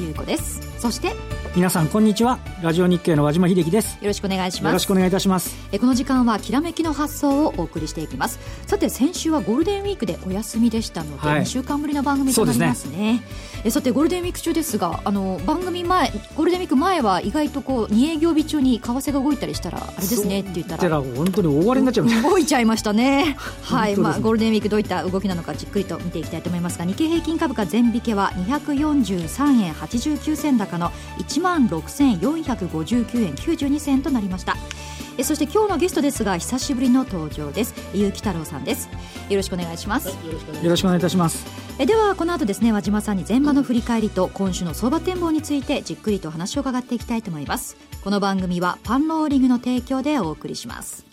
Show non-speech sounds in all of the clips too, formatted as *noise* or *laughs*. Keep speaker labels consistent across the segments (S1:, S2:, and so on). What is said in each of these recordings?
S1: 優子です。そして
S2: 皆さんこんにちは。ラジオ日経の和島秀樹です。
S1: よろしくお願いします。
S2: よろしくお願いいたします。
S1: えこの時間はきらめきの発想をお送りしていきます。さて先週はゴールデンウィークでお休みでしたので、はい、2週間ぶりの番組となりますね、ね、えさてゴールデンウィーク中ですがあの番組前ゴールデンウィーク前は意外とこう2営業日中に為替が動いたりしたらあれですねって言ったら。
S2: 本当に大荒れになっちゃい
S1: 動いちゃいましたね。*laughs* はい、まあ、ゴールデンウィークどういった動きなのかじっくりと見ていきたいと思いますが日経平均株価全引けは243円89銭高の1万6459円92銭となりました。えそして今日のゲストですが久しぶりの登場です。結城太郎さんです。よろしくお願いします。よ
S2: ろしくお願いいたします
S1: えではこの後ですね和島さんに前場の振り返りと今週の相場展望についてじっくりと話を伺っていきたいと思います。この番組はパンローリングの提供でお送りします。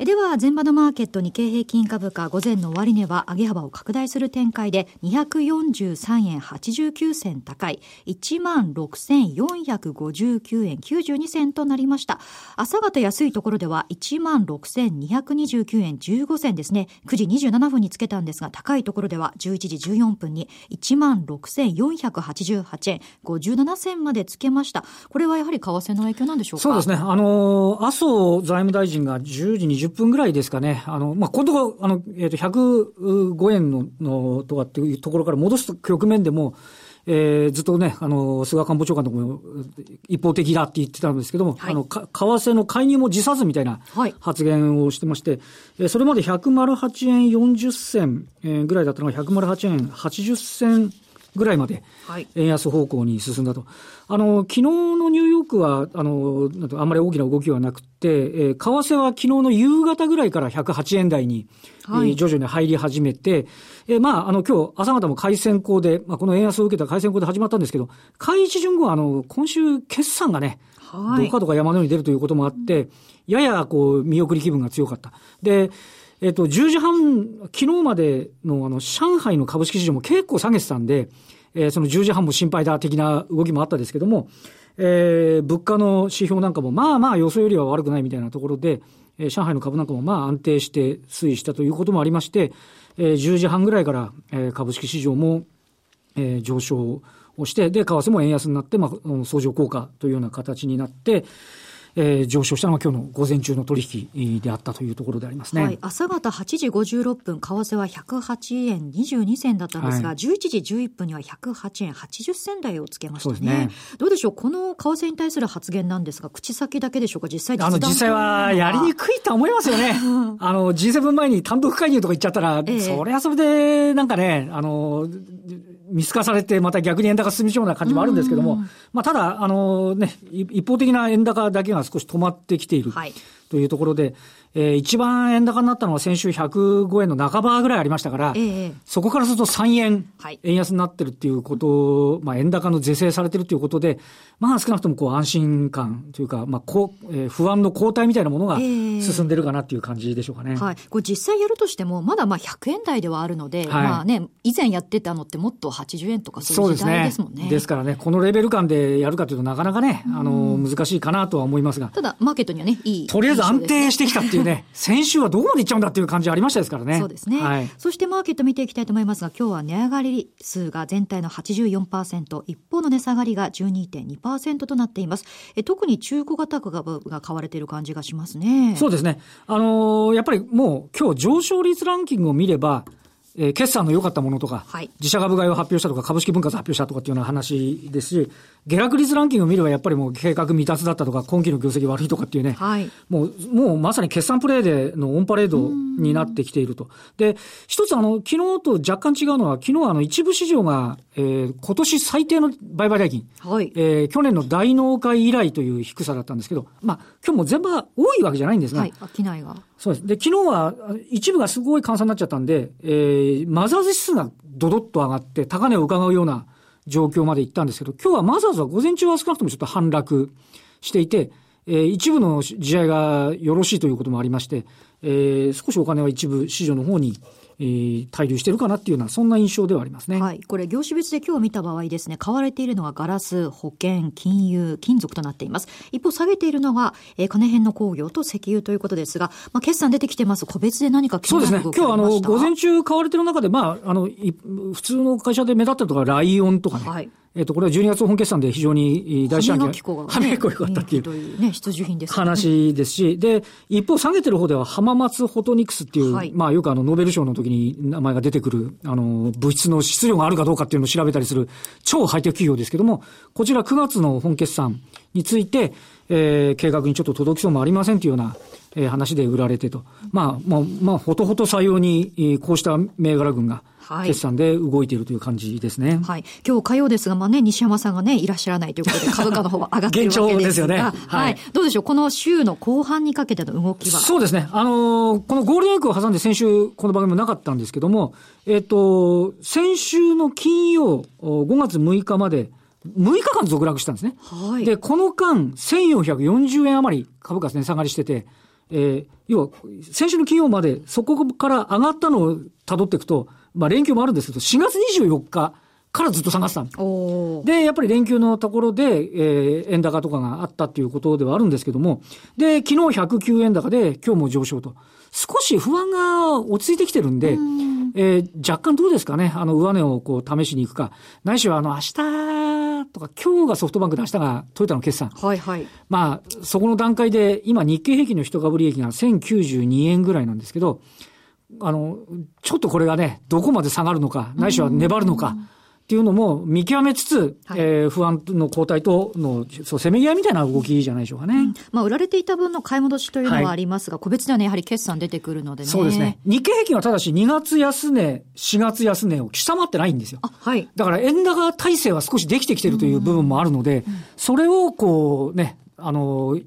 S1: では、前場のマーケット日経平均株価午前の終値は上げ幅を拡大する展開で243円89銭高い16,459円92銭となりました。朝方安いところでは16,229円15銭ですね。9時27分につけたんですが、高いところでは11時14分に16,488円57銭までつけました。これはやはり為替の影響なんでしょうか？
S2: そうですね。あの、麻生財務大臣が10時20分ぐらいですかね、あの、まあ、今度あの、えっ、ー、と、105円の、の、とかっていうところから戻す局面でも、えー、ずっとね、あの、菅官房長官とも一方的だって言ってたんですけども、はい、あの、為替の介入も辞さずみたいな発言をしてまして、はい、それまで108円40銭ぐらいだったのが108円80銭ぐらいまで円安方向に進んだと。あの、昨日のニューヨークは、あの、あんまり大きな動きはなくて、えー、為替は昨日の夕方ぐらいから108円台に、はい、徐々に入り始めて、えー、まあ、あの、今日朝方も回線高で、まあ、この円安を受けた回線高で始まったんですけど、開一順後は、あの、今週決算がね、はい、どかどか山のように出るということもあって、ややこう、見送り気分が強かった。で、えっと、10時半、昨日までのあの、上海の株式市場も結構下げてたんで、えー、その10時半も心配だ的な動きもあったですけども、えー、物価の指標なんかもまあまあ予想よりは悪くないみたいなところで、えー、上海の株なんかもまあ安定して推移したということもありまして、えー、10時半ぐらいから、えー、株式市場も、えー、上昇をして、で、為替も円安になって、まあ、相乗効果というような形になって、えー、上昇したのが今日の午前中の取引であったというところでありますね。はい、
S1: 朝方8時56分、為替は108円22銭だったんですが、はい、11時11分には108円80銭台をつけましたね。ね。どうでしょう、この為替に対する発言なんですが、口先だけでしょうか、実際
S2: あの、実際はやりにくいと思いますよね。*laughs* あの、G7 前に単独介入とか言っちゃったら、ええ、そりゃそれで、なんかね、あの、見透かされて、また逆に円高進みそうな感じもあるんですけども、まあ、ただ、あのね、一方的な円高だけが少し止まってきているというところで、はいえー、一番円高になったのは先週105円の半ばぐらいありましたから、ええ、そこからすると3円、円安になってるっていうことを、まあ、円高の是正されてるということで、まあ、少なくともこう安心感というか、まあこうえー、不安の後退みたいなものが進んでるかなっていう感じでしょうかね。え
S1: はい、これ実際やるとしても、まだまあ100円台ではあるので、はい、まあね、以前やってたのってもっと80円とかそういう時代ですもんね。
S2: ですね。ですからね、このレベル感でやるかというとなかなかね、あの、難しいかなとは思いますが。
S1: ただ、マーケットにはね、いい、
S2: とりあえず安定してきたっていうね、*laughs* 先週はどこまでいっちゃうんだっていう感じありましたですからね。
S1: そうですね。はい、そしてマーケット見ていきたいと思いますが、今日は値上がり数が全体の84%、一方の値下がりが12.2%となっています。え特に中古型株が買われている感じがしますね。
S2: そうですね。あのー、やっぱりもう今日上昇率ランキングを見れば、えー、決算の良かったものとか、はい、自社株買いを発表したとか、株式分割発表したとかっていうような話ですし、下落率ランキングを見ればやっぱりもう計画未達だったとか、今期の業績悪いとかっていうね、はい、もう、もうまさに決算プレーでのオンパレードになってきていると。で、一つあの、昨日と若干違うのは、昨日あの、一部市場が、えー、今年最低の売買代金、はい、えー、去年の大納会以来という低さだったんですけど、まあ、今日も全部多いわけじゃないんですが、はい、
S1: 商いが。
S2: そうです。で、昨日は一部がすごい換算になっちゃったんで、えー、マザーズ指数がドドッと上がって、高値を伺うような状況まで行ったんですけど、今日はマザーズは午前中は少なくともちょっと反落していて、えー、一部の試合がよろしいということもありまして、えー、少しお金は一部市場の方に、えー、滞留してるかなっていうような、そんな印象ではありますね。
S1: はい。これ、業種別で今日見た場合ですね、買われているのがガラス、保険、金融、金属となっています。一方、下げているのが、えー、金編の工業と石油ということですが、まあ、決算出てきてます。個別で何か
S2: そうですね。今日あの、午前中買われてる中で、まあ、あの、普通の会社で目立ったとか、ライオンとかね。はい。えっ、と、これは12月本決算で非常に大
S1: 事案
S2: 件。
S1: 歯磨き粉が、
S2: ね、良かったっていう。と
S1: いうね、必需品です、
S2: ね、話ですし、で、一方下げてる方では浜松フォトニクスっていう、はい、まあよくあの、ノーベル賞の時に名前が出てくる、あの、物質の質量があるかどうかっていうのを調べたりする超ハイテク企業ですけども、こちら9月の本決算について、えー、計画にちょっと届きそうもありませんというような、えー、話で売られてと。まあ、まあ、まあ、ほとほと採用に、えー、こうした銘柄群が、決算で動いているという感じですね。
S1: はい。今日火曜ですが、まあね、西山さんがね、いらっしゃらないということで、*laughs* 株価の方は上がってるわけですが。ですよね。はい、はい。どうでしょうこの週の後半にかけての動きは？
S2: そうですね。あのー、このゴールデンウィークを挟んで先週、この番組もなかったんですけども、えっ、ー、と、先週の金曜、5月6日まで、6日間続落したんですね。はい。で、この間、1440円余り株価値下がりしてて、えー、要は、先週の金曜まで、そこから上がったのを辿っていくと、まあ連休もあるんですけど、4月24日からずっと下がってたで、やっぱり連休のところで、えー、円高とかがあったっていうことではあるんですけども、で、昨日109円高で今日も上昇と。少し不安が落ち着いてきてるんで、んえー、若干どうですかね、あの、上値をこう試しに行くか。ないしは、あの、明日とか、今日がソフトバンクで明日がトヨタの決算。
S1: はいはい。
S2: まあ、そこの段階で、今日経平均の一株利益が1092円ぐらいなんですけど、あの、ちょっとこれがね、どこまで下がるのか、ないしは粘るのか、っていうのも見極めつつ、はい、えー、不安の後退との、そう、せめぎ合いみたいな動きじゃないでしょうかね。うん、
S1: まあ、売られていた分の買い戻しというのはありますが、はい、個別ではね、やはり決算出てくるのでね。
S2: そうですね。日経平均はただし2月安値、4月安値を下回ってないんですよ。
S1: あ、はい。
S2: だから円高体制は少しできてきてるという部分もあるので、うん、それをこうね、あの、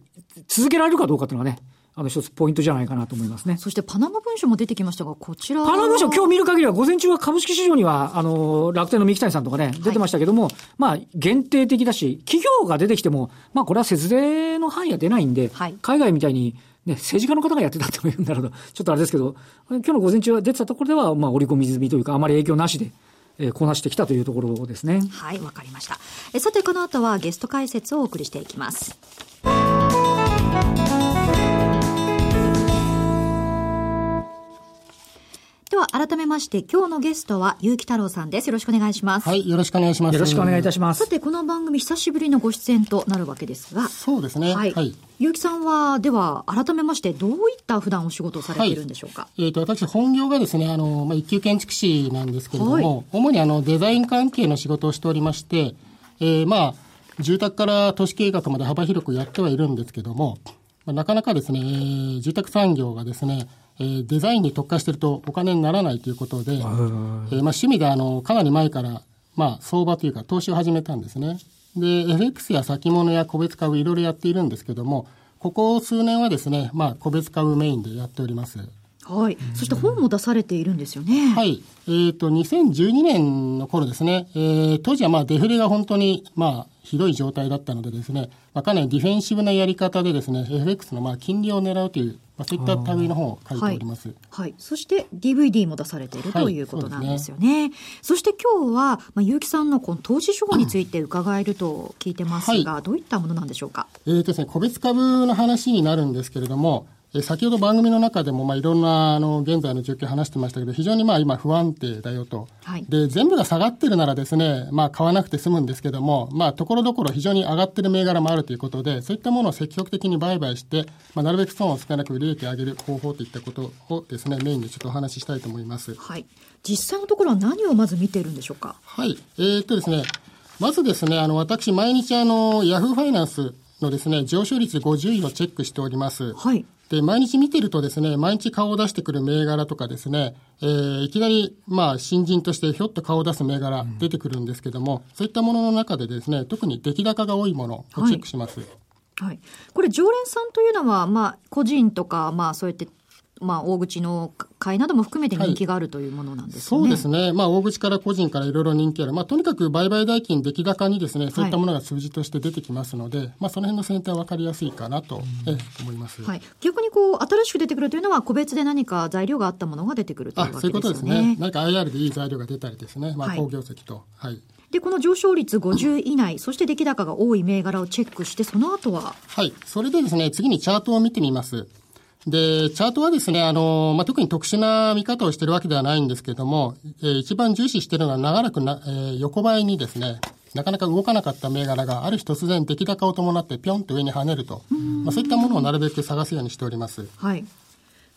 S2: 続けられるかどうかというのはね、あの一つポイントじゃないかなと思いますね。
S1: そしてパナマ文書も出てきましたが、こちら
S2: パナマ文書、今日見る限りは、午前中は株式市場には、あの、楽天の三木谷さんとかね、出てましたけども、はい、まあ、限定的だし、企業が出てきても、まあ、これは節税の範囲は出ないんで、はい、海外みたいに、ね、政治家の方がやってたって言うんだろうと、*laughs* ちょっとあれですけど、今日の午前中は出てたところでは、まあ、織り込み済みというか、あまり影響なしで、えー、こなしてきたというところですね。
S1: はい、わかりました。えさて、この後はゲスト解説をお送りしていきます。では、改めまして、今日のゲストは、結城太郎さんです。よろしくお願いします。
S3: はい、よろしくお願いします。
S2: よろしくお願いいたします。
S1: さて、この番組、久しぶりのご出演となるわけですが。
S3: そうですね。はい。はい、
S1: 結城さんは、では、改めまして、どういった普段お仕事をされているんでしょうか？
S3: はい、えっ、ー、と、私、本業がですね、あの、まあ、一級建築士なんですけれども、はい、主にあの、デザイン関係の仕事をしておりまして、えー、まあ、住宅から都市計画まで幅広くやってはいるんですけども、まあ、なかなかですね、住宅産業がですね、えー、デザインに特化してるとお金にならないということで、えー、まあ、趣味であの、かなり前から、まあ、相場というか投資を始めたんですね。で、FX や先物や個別株いろいろやっているんですけども、ここ数年はですね、まあ、個別株メインでやっております。
S1: はい。そして本も出されているんですよね。
S3: はい。えっ、ー、と、2012年の頃ですね、えー、当時はまあデフレが本当に、まあ、ひどい状態だったのでですね、まあ、かなりディフェンシブなやり方でですね、FX のまあ金利を狙うという、まあ、そういった類の本を書いております。はい。
S1: はい、そして DVD も出されている、はい、ということなんですよね。そして今日は、まあ、結城さんのこの投資手法について伺えると聞いてますが、はい、どういったものなんでしょうか？
S3: えっ、ー、とですね、個別株の話になるんですけれども、え先ほど番組の中でも、まあ、いろんな、あの、現在の状況話してましたけど、非常にまあ、今不安定だよと。はい、で、全部が下がってるならですね、まあ、買わなくて済むんですけども、まあ、ところどころ非常に上がってる銘柄もあるということで、そういったものを積極的に売買して、まあ、なるべく損を少なく利益を上げる方法といったことをですね、メインでちょっとお話ししたいと思います。
S1: はい。実際のところは何をまず見ているんでしょうか？
S3: はい。えー、っとですね、まずですね、あの、私、毎日あの、ヤフーファイナンスのですね、上昇率50位をチェックしております。
S1: はい。
S3: で、毎日見てるとですね、毎日顔を出してくる銘柄とかですね、えー、いきなり、まあ、新人としてひょっと顔を出す銘柄出てくるんですけども、うん、そういったものの中でですね、特に出来高が多いものをチェックします。はい。
S1: はい、これ、常連さんというのは、まあ、個人とか、まあ、そうやってまあ、大口の買いなども含めて人気があるというものなんですね、
S3: そうですね。まあ、大口から個人からいろいろ人気ある。まあ、とにかく売買代金出来高にですね、そういったものが数字として出てきますので、まあ、その辺の選定は分かりやすいかなと、え思います。
S1: はい。逆にこう、新しく出てくるというのは、個別で何か材料があったものが出てくるというわけですよね。
S3: そういうことですね。何か IR でいい材料が出たりですね。まあ、好業績と。はい、はい
S1: で、この上昇率50以内、そして出来高が多い銘柄をチェックして、その後は？
S3: はい。それでですね、次にチャートを見てみます。で、チャートはですね、あの、まあ、特に特殊な見方をしているわけではないんですけれども、えー、一番重視しているのは長らくな、えー、横ばいにですね、なかなか動かなかった銘柄がある日突然出来高を伴ってぴょんと上に跳ねると、まあ、そういったものをなるべく探すようにしております。
S1: はい。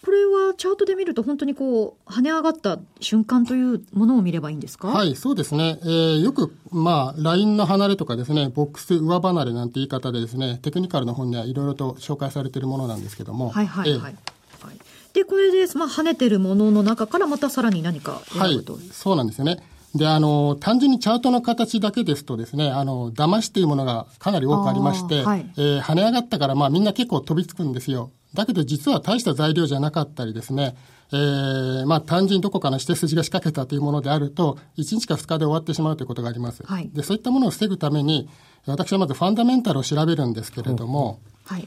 S1: これはチャートで見ると本当にこう跳ね上がった瞬間というものを見ればいいんですか？
S3: はいそうですね、えー、よくまあラインの離れとかですねボックス上離れなんて言い方でですねテクニカルの本にはいろいろと紹介されているものなんですけども。
S1: はいはいはい、えーはい。でこれで、まあ、跳ねてるものの中からまたさらに何か
S3: はい、そうなんですよね。で、あの、単純にチャートの形だけですとですね、あの、騙しというものがかなり多くありまして、はい、えー、跳ね上がったから、まあみんな結構飛びつくんですよ。だけど実は大した材料じゃなかったりですね、えー、まあ単純にどこかの指定筋が仕掛けたというものであると、1日か2日で終わってしまうということがあります。はい、で、そういったものを防ぐために、私はまずファンダメンタルを調べるんですけれども、はい。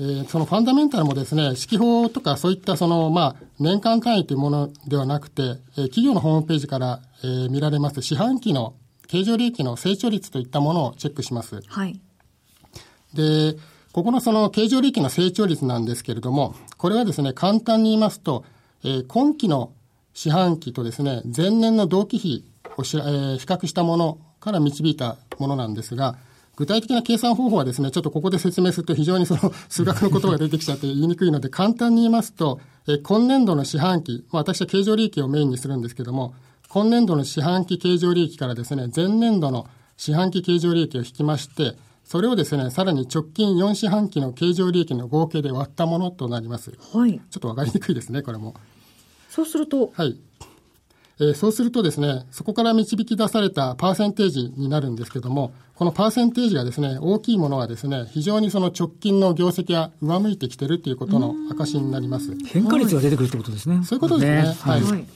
S3: えー、そのファンダメンタルもですね、指揮法とかそういったその、まあ、年間単位というものではなくて、えー、企業のホームページから、えー、見られます四半期の経常利益の成長率といったものをチェックします。はい。で、ここのその経常利益の成長率なんですけれども、これはですね、簡単に言いますと、えー、今期の四半期とですね、前年の同期比をし、えー、比較したものから導いたものなんですが、具体的な計算方法はですね、ちょっとここで説明すると非常にその *laughs* 数学の言葉が出てきちゃって言いにくいので、簡単に言いますと、えー、今年度の四半期、まあ、私は経常利益をメインにするんですけども、今年度の四半期経常利益からですね、前年度の四半期経常利益を引きまして、それをですね、さらに直近4四半期の経常利益の合計で割ったものとなります。はい。ちょっとわかりにくいですね、これも。
S1: そうすると？
S3: はい。えー、そうするとですね、そこから導き出されたパーセンテージになるんですけども、このパーセンテージがですね、大きいものはですね、非常にその直近の業績が上向いてきてるということの証になります。
S2: 変化率が出てくるってことですね。
S3: そういうことですね。ねはい。はい、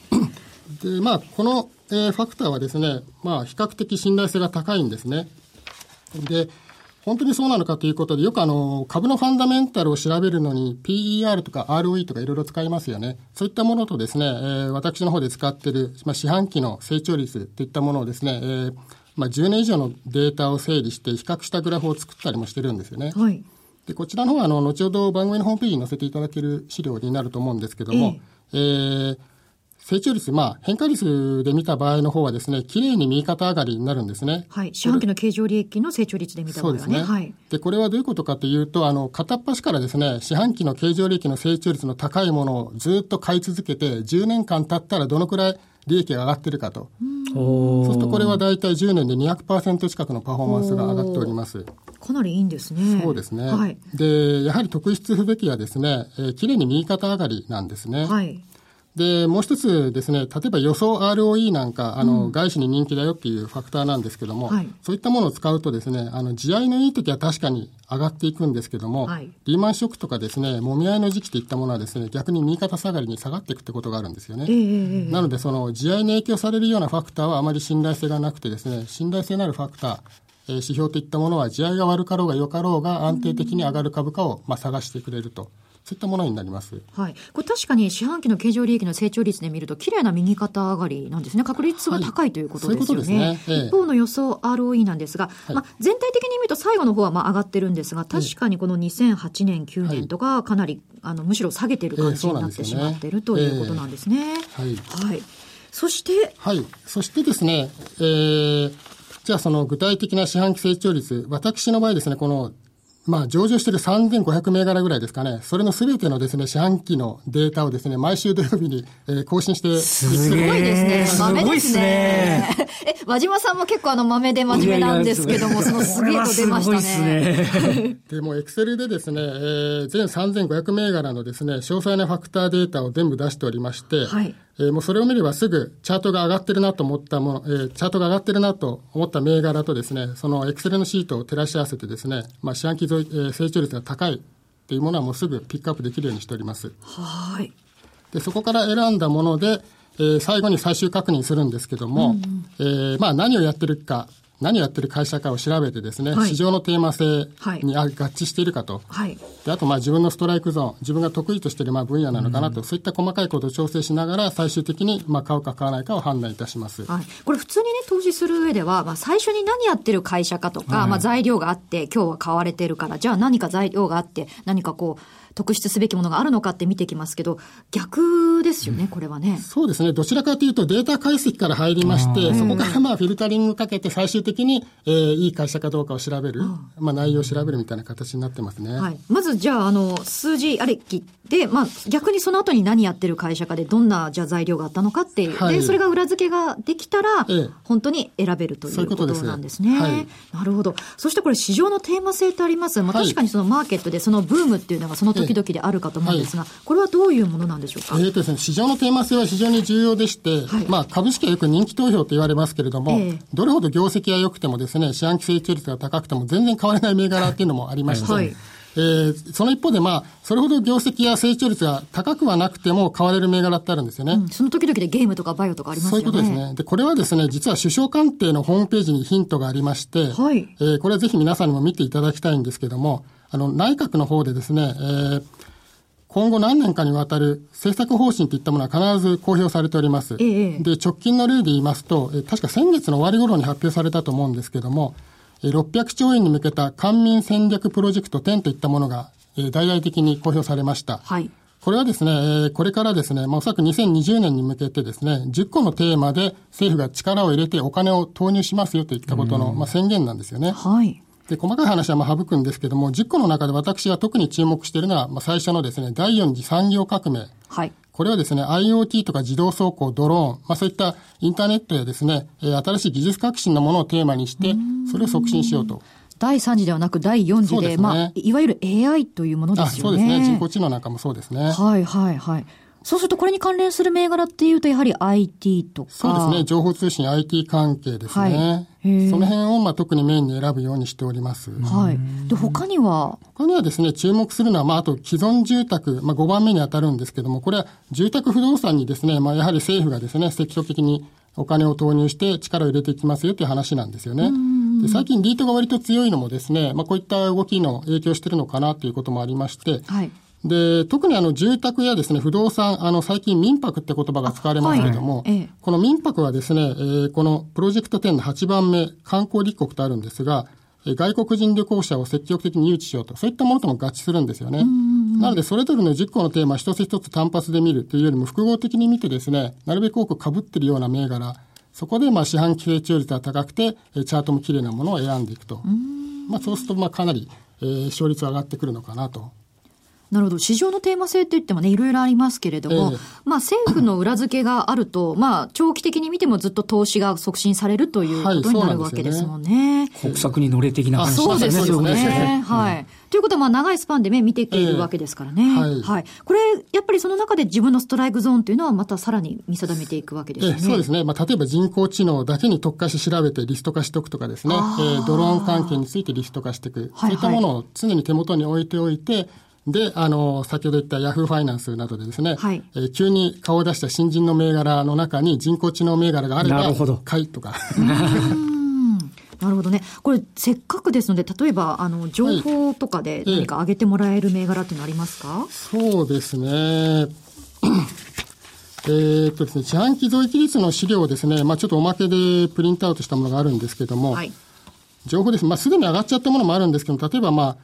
S3: で、まあ、この、えー、ファクターはですね、まあ、比較的信頼性が高いんですね。で、本当にそうなのかということで、よくあの、株のファンダメンタルを調べるのに PER とか ROE とかいろいろ使いますよね。そういったものとですね、えー、私の方で使っている、まあ、四半期の成長率といったものをですね、えー、まあ、10年以上のデータを整理して比較したグラフを作ったりもしてるんですよね。はい。で、こちらの方は、あの、後ほど番組のホームページに載せていただける資料になると思うんですけども、えー、えー成長率、まあ、変化率で見た場合の方はですね、綺麗に右肩上がりになるんですね。
S1: はい。四半期の経常利益の成長率で見た場合はね。そうですね。はい。
S3: で、これはどういうことかというと、あの、片っ端からですね、四半期の経常利益の成長率の高いものをずっと買い続けて、10年間経ったらどのくらい利益が上がってるかと。そうするとこれは大体10年で200%近くのパフォーマンスが上がっております。
S1: かなりいいんですね。
S3: そうですね。はい。で、やはり特筆すべきはですね、えー、綺麗に右肩上がりなんですね。はい。で、もう一つですね、例えば予想 ROE なんか、あの、うん、外資に人気だよっていうファクターなんですけども、はい、そういったものを使うとですね、あの、地合いのいい時は確かに上がっていくんですけども、はい、リーマンショックとかですね、もみ合いの時期といったものはですね、逆に右肩下がりに下がっていくってことがあるんですよね。えー、なので、その、地合いに影響されるようなファクターはあまり信頼性がなくてですね、信頼性のあるファクター、え指標といったものは、地合いが悪かろうが良かろうが安定的に上がる株価を、まあ、探してくれると。そういったものになります。
S1: はい。これ確かに四半期の経常利益の成長率で見ると、綺麗な右肩上がりなんですね。確率が高いということですよね。はい、ううねええ、一方の予想 ROE なんですが、はい、まあ、全体的に見ると最後の方はまあ上がってるんですが、確かにこの2008年、9年とか、かなり、あの、むしろ下げてる感じになってしまってるということなんですね。はい。はい。そして、
S3: はい。そしてですね、えー、じゃあその具体的な四半期成長率、私の場合ですね、このまあ、上場している3500銘柄ぐらいですかね。それのすべてのですね、四半期のデータをですね、毎週土曜日に、えー、更新して
S1: すごいですね。豆ですね。え、和島さんも結構あの豆で真面目なんですけども、そのすげえと出ましたね。*laughs*
S3: でも、エクセルでですね、えー、全3500銘柄のですね、詳細なファクターデータを全部出しておりまして、はい。えー、もうそれを見ればすぐチャートが上がってるなと思ったもの、えー、チャートが上がってるなと思った銘柄とですね、そのエクセルのシートを照らし合わせてですね、まあ、四半期、えー、成長率が高いっていうものはもうすぐピックアップできるようにしております。
S1: はい。
S3: で、そこから選んだもので、えー最後に最終確認するんですけども、えーまあ何をやってるか、何をやってる会社かを調べてですね、
S1: はい
S3: 市場のテーマ性
S1: はい
S3: にあ合致しているかと。
S1: はい。
S3: であと、まあ自分のストライクゾーン、自分が得意としているまあ分野なのかなと、そういった細かいことを調整しながら、最終的にまあ買うか買わないかを判断いたします。
S1: はい、これ普通にね、投資する上では、まあ、最初に何やってる会社かとか、まあ、材料があって、今日は買われてるから、じゃあ何か材料があって、何かこう、特筆すべきものがあるのかって見てきますけど、逆ですよね、これはね。
S3: そうですね。どちらかというとデータ解析から入りまして、そこからまあフィルタリングかけて最終的に、えーいい会社かどうかを調べる、まあ内容を調べるみたいな形になってますね。
S1: はい。まず、じゃあ、あの、数字ありきで、まあ、逆にその後に何やってる会社かで、どんな、じゃあ材料があったのかっていう。
S3: はい。
S1: で、それが裏付けができたら、
S3: ええ。
S1: 本当に選べるというこ
S3: とです。
S1: となんですね。
S3: はい。
S1: なるほど。そしてこれ、市場のテーマ性ってあります。まあ、
S3: はい。
S1: 確かにそのマーケットでそのブームっていうのがその時々であるかと思うんですが、これはどういうものなんでしょうか、
S3: えーとですね、市場のテーマ性は非常に重要でして、
S1: はい。
S3: まあ株式はよく人気投票と言われますけれども、
S1: ええ。
S3: どれほど業績が良くてもですね、四半期成長率が高くても全然変われない銘柄っていうのもありまして、
S1: はい
S3: えーその一方でまあ、それほど業績や成長率が高くはなくても買われる銘柄ってあるんですよね。
S1: うんその時々でゲームとかバイオとかあります
S3: そう
S1: よね。
S3: いうことですね。で、これはですね、実は首相官邸のホームページにヒントがありまして、
S1: はい
S3: えーこれはぜひ皆さんにも見ていただきたいんですけども、あの、内閣の方でですね、えー今後何年かにわたる政策方針といったものは必ず公表されております。
S1: ええ
S3: で、直近の例で言いますと、えー確か先月の終わり頃に発表されたと思うんですけども、えー600兆円に向けた官民戦略プロジェクト10といったものが、えー大々的に公表されました。
S1: はい。
S3: これはですね、えーこれからですね、まあ、おそらく2020年に向けてですね、10個のテーマで政府が力を入れてお金を投入しますよといったことの、まあ、宣言なんですよね。
S1: はい。
S3: で、細かい話はまあ省くんですけども、10個の中で私が特に注目しているのは、まあ、最初のですね、第4次産業革命。
S1: はい。
S3: これはですね、IoT とか自動走行、ドローン、まあそういったインターネットやですね、えー新しい技術革新のものをテーマにして、それを促進しようと。
S1: 第3次ではなく第4次で、
S3: ですね
S1: まあ、いわゆる AI というもので
S3: あ、
S1: すよね。
S3: そうですね。人工知能なんかもそうですね。
S1: はいはいはい。そうするとこれに関連する銘柄っていうとやはり IT とか。
S3: そうですね。情報通信 IT 関係ですね。
S1: はい
S3: その辺をまあ特にメインに選ぶようにしております。
S1: はい。で、他には、
S3: 他にはですね、注目するのは、まあ、あと既存住宅、まあ、5番目に当たるんですけども、これは住宅不動産にですね、まあ、やはり政府がですね、積極的にお金を投入して力を入れていきますよという話なんですよね。で最近リートが割と強いのもですね、まあ、こういった動きの影響してるのかなということもありまして、
S1: はい。
S3: で、特にあの住宅やですね、不動産、あの最近民泊って言葉が使われますけども、
S1: はいええ
S3: この民泊はですね、えーこのプロジェクト10の8番目、観光立国とあるんですが、えー外国人旅行者を積極的に誘致しようと、そういったものとも合致するんですよね。なので、それぞれの10個のテーマ一つ一つ単発で見るというよりも複合的に見てですね、なるべく多く被っているような銘柄、そこでまあ四半期成長率が高くて、えーチャートも綺麗なものを選んでいくと。まあそうすると、まあかなり、えー勝率は上がってくるのかなと。
S1: なるほど。市場のテーマ性って言ってもね、いろいろありますけれども、
S3: ええ
S1: まあ政府の裏付けがあると、*coughs* まあ長期的に見てもずっと投資が促進されるという
S3: はい
S1: ことになる
S3: そうなんですよね
S1: わけですもんね。
S2: 国策に乗れ的な話
S1: そうですよ
S3: そうです
S1: ね。
S3: ね
S1: はい。ということは、まあ、長いスパンでね、見ていけるわけですからね。
S3: ええはい
S1: これ、やっぱりその中で自分のストライクゾーンというのは、またさらに見定めていくわけですよね。
S3: ええそうですね。まあ、例えば人工知能だけに特化して調べてリスト化しておくとかですね。えードローン関係についてリスト化していく。
S1: はい
S3: そういったものを常に手元に置いておいて、で、あの、先ほど言ったヤフーファイナンスなどでですね、
S1: はい
S3: えー急に顔を出した新人の銘柄の中に人工知能銘柄があれば、
S2: なるほど
S3: 買いとか。
S1: なるほどね。これ、せっかくですので、例えば、あの、情報とかで何か上げてもらえる銘柄っていうのありますか、
S3: そうですね。*clears throat* えーっとですね、四半期増益率の資料をですね、まあちょっとおまけでプリントアウトしたものがあるんですけども、
S1: はい。
S3: 情報です。まあ、すでに上がっちゃったものもあるんですけど、例えば、まあ、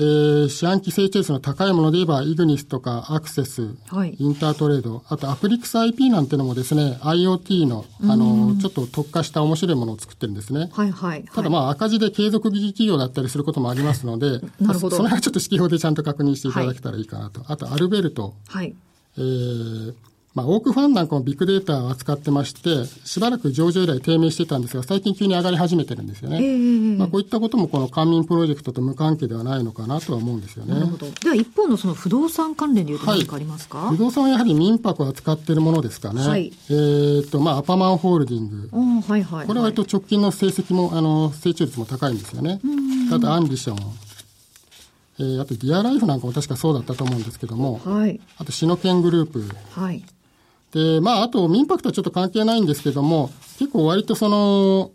S3: えー、四半期成長率の高いもので言えば、イグニスとかアクセス、
S1: はい
S3: インタートレード、あとアプリクス IP なんてのもですね、IoT の、あの、ちょっと特化した面白いものを作ってるんですね。
S1: はいはい。
S3: ただまあ赤字で継続企業だったりすることもありますので、*laughs*
S1: なるほど
S3: その辺はちょっと指揮法でちゃんと確認していただけたらいいかなと。あとアルベルト、
S1: はい。
S3: えーまあ、オークファンなんかもビッグデータを扱ってまして、しばらく上場以来低迷してたんですが、最近急に上がり始めてるんですよね。まあ、こういったこともこの官民プロジェクトと無関係ではないのかなとは思うんですよね。
S1: なるほど。では、一方のその不動産関連でいうと何かありますか、
S3: 不動産はやはり民泊を扱っているものですかね。
S1: はい
S3: えーっと、まあ、アパマンホールディング。
S1: はいはい、はい。
S3: これは割と直近の成績も、あの、成長率も高いんですよね。あと、アンビション。えー、あとディアライフなんかも確かそうだったと思うんですけども、
S1: はい。
S3: あとシノケングループ。
S1: はい。
S3: で、まあ、あと民泊とはちょっと関係ないんですけども、結構割とその、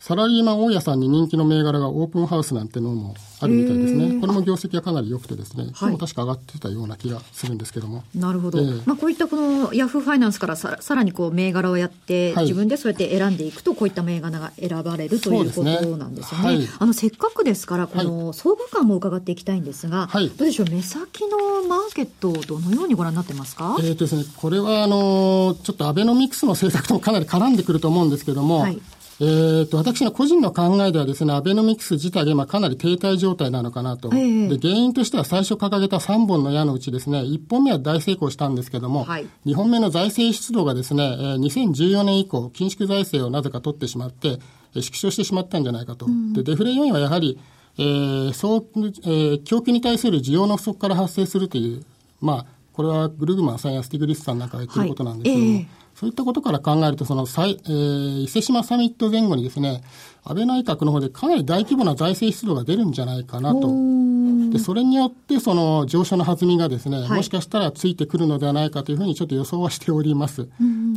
S3: サラリーマン大家さんに人気の銘柄がオープンハウスなんてのもあるみたいですね。これも業績がかなり良くてですね、今日も確か上がってたような気がするんですけども。
S1: なるほど。
S3: ええ
S1: まあ、こういったこのヤフーファイナンスからさらさらにこう銘柄をやって、
S3: はい。
S1: 自分でそうやって選んでいくと、こういった銘柄が選ばれるということなんですよね。
S3: はい。
S1: あの、せっかくですから、この相場感も伺っていきたいんですが、
S3: はい。
S1: どうでしょう、目先のマーケットをどのようにご覧になってますか、
S3: えーとですね、これはあのちょっとアベノミクスの政策ともかなり絡んでくると思うんですけども、
S1: はい
S3: えーと私の個人の考えではですね、アベノミクス自体が今かなり停滞状態なのかなと。
S1: ええ。
S3: で原因としては最初掲げた3本の矢のうちですね、1本目は大成功したんですけども、
S1: はい。
S3: 2本目の財政出動がですね、えー2014年以降、緊縮財政をなぜか取ってしまって、えー縮小してしまったんじゃないかと。で、デフレ要因はやはり、えーそう、えー供給に対する需要の不足から発生するという、まあ、これはグルグマンさんやスティグリスさんなんかが言ってることなんですけども、
S1: はい。ええ
S3: そういったことから考えると、その再、えー伊勢志摩サミット前後にですね、安倍内閣の方でかなり大規模な財政出動が出るんじゃないかなと。で、それによって、その上昇の弾みがですね、
S1: はい
S3: もしかしたらついてくるのではないかというふうにちょっと予想はしております。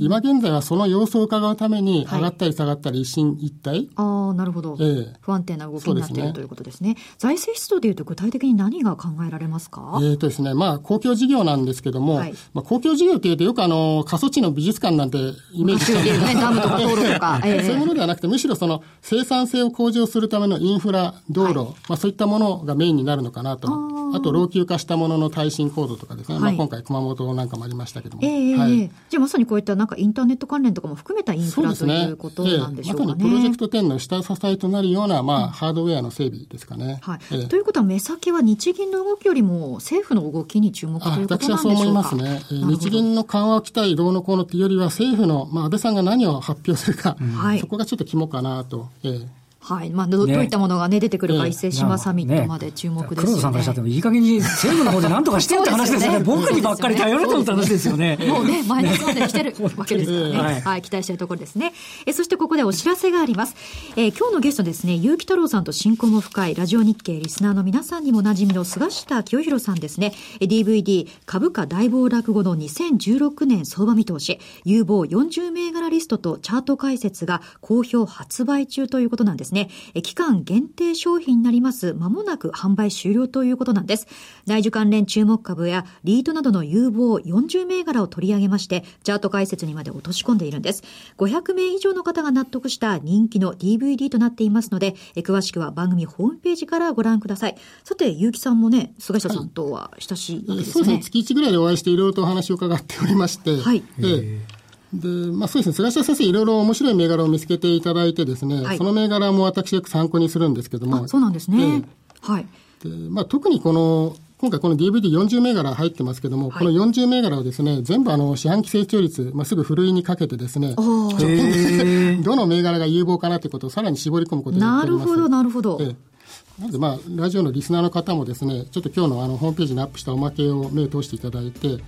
S3: で今現在はその様子を伺うために、
S1: はい。
S3: 上がったり下がったり一進一退、
S1: ああ、なるほど、
S3: ええ。
S1: 不安定な動きになってい
S3: そうですね
S1: るということですね。財政出動でいうと具体的に何が考えられますか、
S3: えーとですね、まあ、公共事業なんですけども、
S1: はい。
S3: まあ、公共事業っていうと、よくあの、過疎地の美術館なんてイメージ
S1: 昔でいう。ね、ダムとか道路とか。*laughs* ええ。
S3: そういうものではなくて、むしろその生産性を向上するためのインフラ、道路、まあそういったものがメインになるのかなと。あと、老朽化したものの耐震コードとかですね。
S1: はい。
S3: まあ今回熊本なんかもありましたけども。
S1: ええ
S3: はい。
S1: ええ。じゃあまさにこういったなんかインターネット関連とかも含めたインフラ
S3: ね。
S1: いうことなんでしょうかね。
S3: ええまさにプロジェクト10の下支えとなるような、まあ、ハードウェアの整備ですかね。
S1: はい
S3: ええ
S1: ということは目先は日銀の動きよりも政府の動きに注目と
S3: あ
S1: いうこと
S3: 私
S1: なんでしょうか
S3: はそう思いますね。日銀の緩和を期待、どうのこうのというよりは、政府の、まあ、安倍さんが何を発表するか、
S1: はい
S3: そこがちょっと肝かなと。ええ
S1: はい。まあ、ど,、
S2: ね
S1: どういったものがね、出てくるか、
S3: ええ
S1: 伊勢志摩サミットまで注目ですよね。
S2: 黒田さんからしたってもいい加減に政府の方で何とかしてって話ですよね。
S1: よね
S2: 僕にばっかり頼れとって話ですよね。*laughs*
S1: もうね、マイナスまで来てる *laughs* わけですからね。
S2: はい
S1: はい、期待しているところですね。え、そしてここでお知らせがあります。えー今日のゲストですね、結城太郎さんと親交も深い、ラジオ日経リスナーの皆さんにも馴染みの菅下清弘さんですね。え DVD 株価大暴落後の2016年相場見通し、有望40銘柄リストとチャート解説が好評発売中ということなんですね。え期間限定商品になります。まもなく販売終了ということなんです。内需関連注目株やリートなどの有望40銘柄を取り上げまして、チャート解説にまで落とし込んでいるんです。500名以上の方が納得した人気の DVD となっていますので、え詳しくは番組ホームページからご覧ください。さて、結城さんもね、菅下さんとは親しいわけですね。
S3: そうですね、月1ぐらいでお会いして、いろいろとお話を伺っておりまして、
S1: はい
S3: ええで、まあそうですね、菅下先生、いろいろ面白い銘柄を見つけていただいてですね、
S1: はい
S3: その銘柄も私よく参考にするんですけども、
S1: あ、そうなんですね。はい。
S3: でまあ、特にこの、今回この DVD40 銘柄入ってますけども、
S1: はい
S3: この40銘柄をですね、全部あの、四半期成長率、まあ、すぐふるいにかけてですね、*laughs* どの銘柄が有望かなということをさらに絞り込むことをやっております。
S1: なるほど、なるほど。
S3: ええなので、まあ、ラジオのリスナーの方もですね、ちょっと今日のあのホームページにアップしたおまけを目を通していただいて、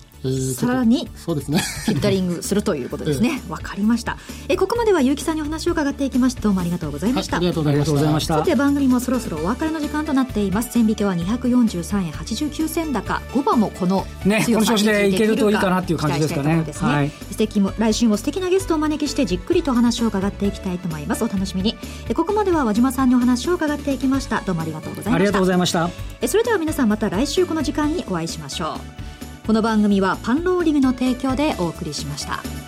S1: さらに
S3: そうですね。
S1: フィルタリングするということですね。*laughs* わ、かりました。え、ここまでは結城さんにお話を伺っていきました。どうもありがとうございました。
S3: はいありがとうご
S2: ざいまし
S3: たた。
S1: さて番組もそろそろお別れの時間となっています千引けは243円89銭高5番もこの
S2: ね調子でいけるといいかなっていう感じですかね
S1: ね
S2: はい
S1: 素敵も来週も素敵なゲストをお招きしてじっくりとお話を伺っていきたいと思いますお楽しみにえここまでは和島さんにお話を伺っていきましたどうもありがとうございました
S2: ありがとうございました。
S1: えそれでは皆さんまた来週この時間にお会いしましょうこの番組はパンローリングの提供でお送りしました。